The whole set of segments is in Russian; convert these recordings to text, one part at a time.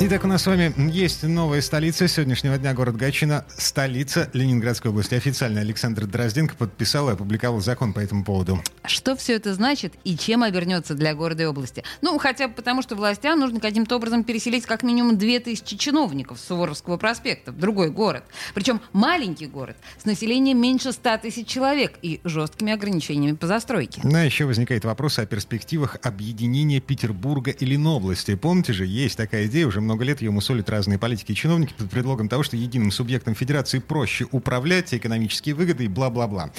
Итак, у нас с вами есть новая столица сегодняшнего дня, город Гатчина, столица Ленинградской области. Официально Александр Дрозденко подписал и опубликовал закон по этому поводу. Что все это значит и чем обернется для города и области? Ну, хотя бы потому, что властям нужно каким-то образом переселить как минимум 2000 чиновников с Суворовского проспекта в другой город. Причем маленький город с населением меньше 100 тысяч человек и жесткими ограничениями по застройке. Ну, а еще возникает вопрос о перспективах объединения Петербурга и Ленобласти. Помните же, есть такая идея уже много лет ее мусолят разные политики и чиновники под предлогом того, что единым субъектом федерации проще управлять, экономические выгоды и бла-бла-бла.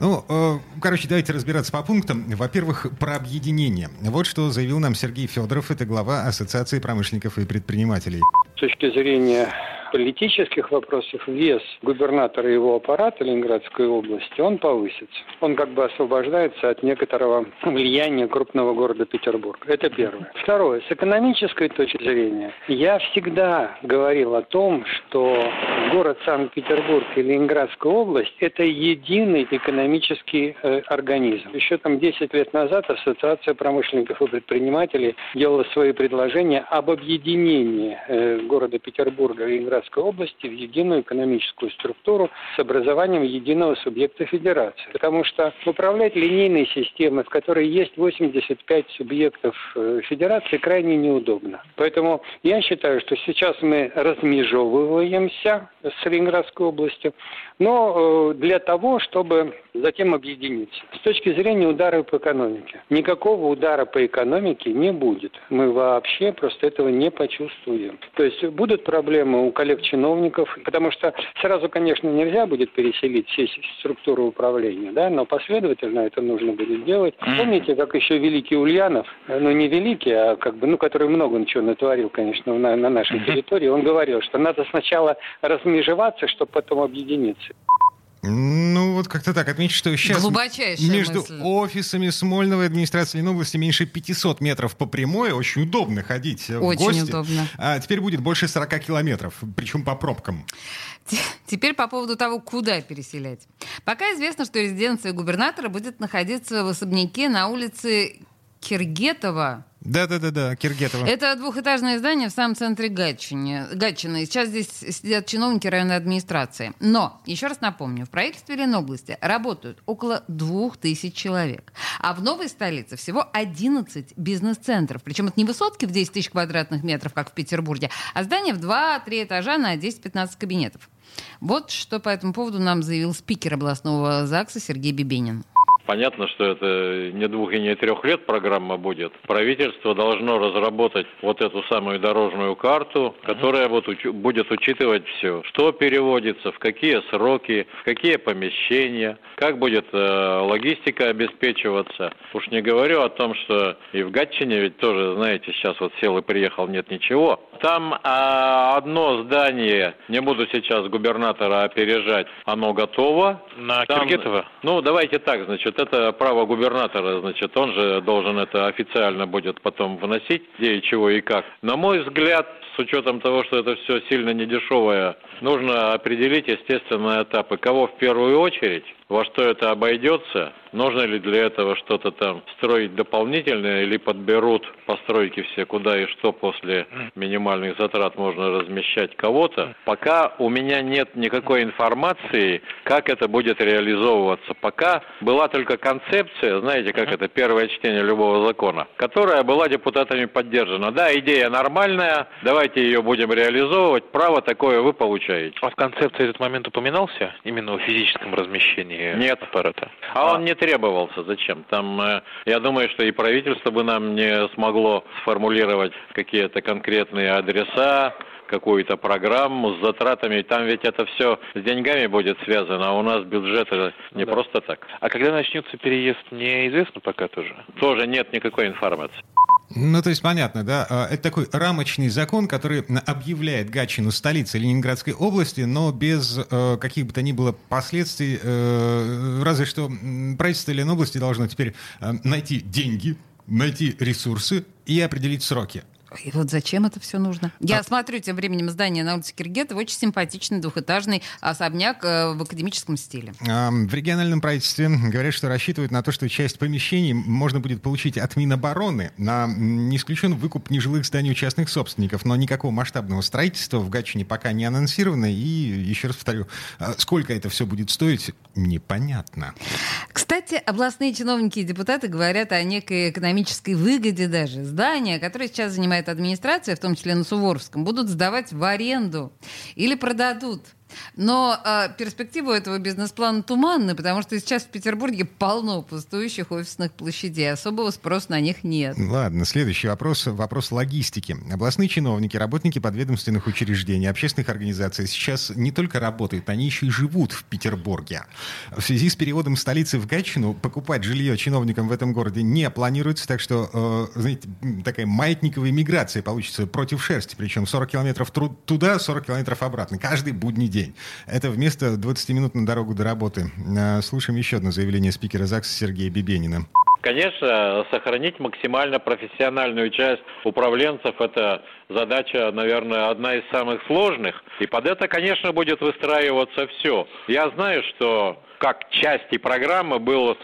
Ну, э, короче, давайте разбираться по пунктам. Во-первых, про объединение. Вот что заявил нам Сергей Федоров, это глава Ассоциации промышленников и предпринимателей. С точки зрения политических вопросов вес губернатора и его аппарата Ленинградской области, он повысится. Он как бы освобождается от некоторого влияния крупного города Петербург. Это первое. Второе. С экономической точки зрения, я всегда говорил о том, что город Санкт-Петербург и Ленинградская область – это единый экономический э, организм. Еще там 10 лет назад Ассоциация промышленников и предпринимателей делала свои предложения об объединении э, города Петербурга и Ленинградской области в единую экономическую структуру с образованием единого субъекта федерации. Потому что управлять линейной системой, в которой есть 85 субъектов э, федерации, крайне неудобно. Поэтому я считаю, что сейчас мы размежевываемся с Ленинградской областью, но э, для того, чтобы затем объединиться. С точки зрения удара по экономике. Никакого удара по экономике не будет. Мы вообще просто этого не почувствуем. То есть будут проблемы у коллег-чиновников, потому что сразу, конечно, нельзя будет переселить все структуры управления, да, но последовательно это нужно будет делать. Помните, как еще великий Ульянов, ну не великий, а как бы, ну, который много чего натворил, конечно, на, на нашей территории, он говорил, что надо сначала размежеваться, чтобы потом объединиться. Ну, вот как-то так. Отметить, что сейчас между мысль. офисами Смольного и администрации Ленобласти меньше 500 метров по прямой. Очень удобно ходить в Очень гости. удобно. А теперь будет больше 40 километров, причем по пробкам. Теперь по поводу того, куда переселять. Пока известно, что резиденция губернатора будет находиться в особняке на улице Киргетова, Да-да-да-да, Киргетова. Это двухэтажное здание в самом центре Гатчины. Гатчины. Сейчас здесь сидят чиновники районной администрации. Но, еще раз напомню, в правительстве Ленобласти работают около двух тысяч человек. А в новой столице всего 11 бизнес-центров. Причем это не высотки в 10 тысяч квадратных метров, как в Петербурге, а здание в 2-3 этажа на 10-15 кабинетов. Вот что по этому поводу нам заявил спикер областного ЗАГСа Сергей Бибенин. Понятно, что это не двух и не трех лет программа будет. Правительство должно разработать вот эту самую дорожную карту, которая вот уч- будет учитывать все, что переводится, в какие сроки, в какие помещения, как будет э, логистика обеспечиваться. Уж не говорю о том, что и в Гатчине ведь тоже, знаете, сейчас вот сел и приехал, нет ничего. Там а, одно здание, не буду сейчас губернатора опережать, оно готово. На Там, Киргетова? Ну, давайте так, значит, это право губернатора, значит, он же должен это официально будет потом вносить, где и чего и как. На мой взгляд, с учетом того, что это все сильно недешевое, нужно определить, естественно, этапы. Кого в первую очередь, во что это обойдется, нужно ли для этого что-то там строить дополнительное или подберут постройки все, куда и что после минимальных затрат можно размещать кого-то. Пока у меня нет никакой информации, как это будет реализовываться. Пока была только концепция, знаете, как это первое чтение любого закона, которая была депутатами поддержана. Да, идея нормальная, давайте ее будем реализовывать, право такое вы получаете. А в концепции этот момент упоминался? Именно о физическом размещении Нет. аппарата? А он не требовался. Зачем? Там, э, я думаю, что и правительство бы нам не смогло сформулировать какие-то конкретные адреса, какую-то программу с затратами. Там ведь это все с деньгами будет связано, а у нас бюджет не Да. просто так. А когда начнется переезд, неизвестно пока тоже. Тоже нет никакой информации. Ну, то есть понятно, да? А, Это такой рамочный закон, который объявляет Гатчину столицей Ленинградской области, но без э, каких бы то ни было последствий. э, разве что правительство Ленобласти должно теперь э, найти деньги, найти ресурсы и определить сроки. И вот зачем это все нужно? Я а... смотрю тем временем здание на улице Киргетова, очень симпатичный двухэтажный особняк э, в академическом стиле. В региональном правительстве говорят, что рассчитывают на то, что часть помещений можно будет получить от Минобороны на не исключен выкуп нежилых зданий у частных собственников, но никакого масштабного строительства в Гатчине пока не анонсировано. И еще раз повторю, а сколько это все будет стоить, непонятно. Кстати, областные чиновники и депутаты говорят о некой экономической выгоде даже. Здания, которые сейчас занимает занимает администрация, в том числе на Суворовском, будут сдавать в аренду или продадут но э, перспектива этого бизнес-плана туманна, потому что сейчас в Петербурге полно пустующих офисных площадей. Особого спроса на них нет. Ладно, следующий вопрос. Вопрос логистики. Областные чиновники, работники подведомственных учреждений, общественных организаций сейчас не только работают, они еще и живут в Петербурге. В связи с переводом столицы в Гатчину покупать жилье чиновникам в этом городе не планируется, так что, э, знаете, такая маятниковая миграция получится против шерсти, причем 40 километров туда, 40 километров обратно, каждый будний день день. Это вместо 20 минут на дорогу до работы. А, слушаем еще одно заявление спикера ЗАГСа Сергея Бибенина. Конечно, сохранить максимально профессиональную часть управленцев – это задача, наверное, одна из самых сложных. И под это, конечно, будет выстраиваться все. Я знаю, что как части программы был, э,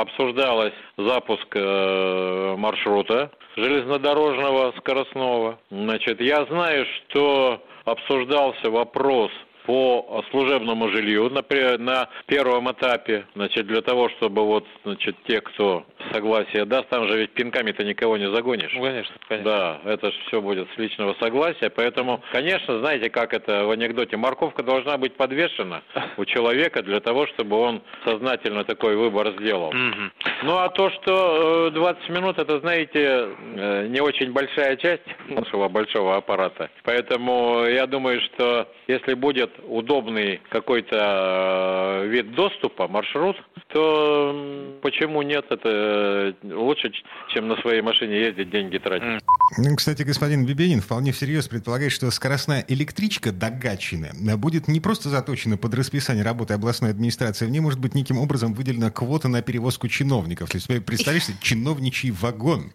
обсуждалось запуск э, маршрута железнодорожного скоростного. Значит, я знаю, что обсуждался вопрос по служебному жилью на, на первом этапе, значит, для того, чтобы вот, значит, те, кто согласие даст, там же ведь пинками-то никого не загонишь. Ну, конечно, конечно. Да, это же все будет с личного согласия, поэтому, конечно, знаете, как это в анекдоте, морковка должна быть подвешена у человека для того, чтобы он сознательно такой выбор сделал. Ну, а то, что 20 э, минут, это, знаете, э, не очень большая часть нашего большого аппарата, поэтому я думаю, что если будет удобный какой-то э, вид доступа, маршрут, то почему нет? Это э, лучше, чем на своей машине ездить, деньги тратить. Ну, кстати, господин Бибенин вполне всерьез предполагает, что скоростная электричка до Гатчины будет не просто заточена под расписание работы областной администрации, в ней может быть неким образом выделена квота на перевозку чиновников. То есть, представляешь, чиновничий вагон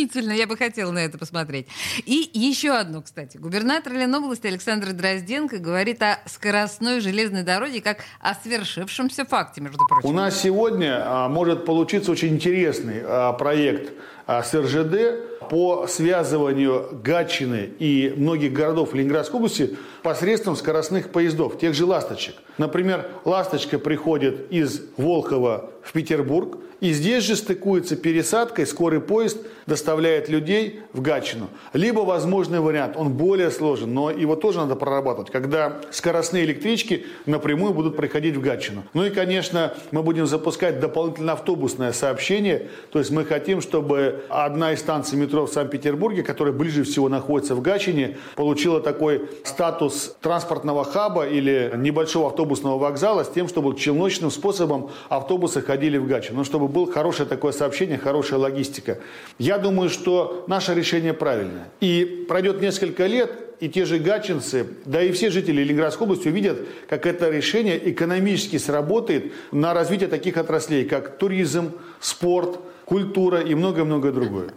изумительно. Я бы хотела на это посмотреть. И еще одно, кстати. Губернатор Ленобласти Александр Дрозденко говорит о скоростной железной дороге как о свершившемся факте, между прочим. У нас сегодня а, может получиться очень интересный а, проект с РЖД по связыванию Гатчины и многих городов Ленинградской области посредством скоростных поездов, тех же «Ласточек». Например, «Ласточка» приходит из Волхова в Петербург, и здесь же стыкуется пересадкой, скорый поезд доставляет людей в Гатчину. Либо возможный вариант, он более сложен, но его тоже надо прорабатывать, когда скоростные электрички напрямую будут приходить в Гатчину. Ну и, конечно, мы будем запускать дополнительное автобусное сообщение, то есть мы хотим, чтобы одна из станций метро в Санкт-Петербурге, которая ближе всего находится в Гатчине, получила такой статус транспортного хаба или небольшого автобусного вокзала с тем, чтобы челночным способом автобусы ходили в Гатчину, ну, чтобы было хорошее такое сообщение, хорошая логистика. Я думаю, что наше решение правильное. И пройдет несколько лет, и те же гатчинцы, да и все жители Ленинградской области увидят, как это решение экономически сработает на развитие таких отраслей, как туризм, спорт, культура и многое-многое другое.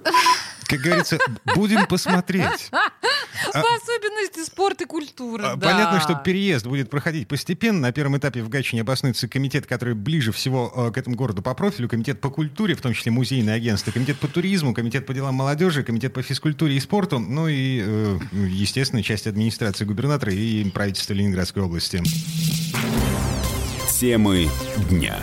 Как говорится, будем посмотреть. В особенности спорт и культура, а, да. Понятно, что переезд будет проходить постепенно. На первом этапе в Гатчине обоснуется комитет, который ближе всего э, к этому городу по профилю, комитет по культуре, в том числе музейное агентство, комитет по туризму, комитет по делам молодежи, комитет по физкультуре и спорту, ну и, э, естественно, часть администрации губернатора и правительства Ленинградской области. Темы дня.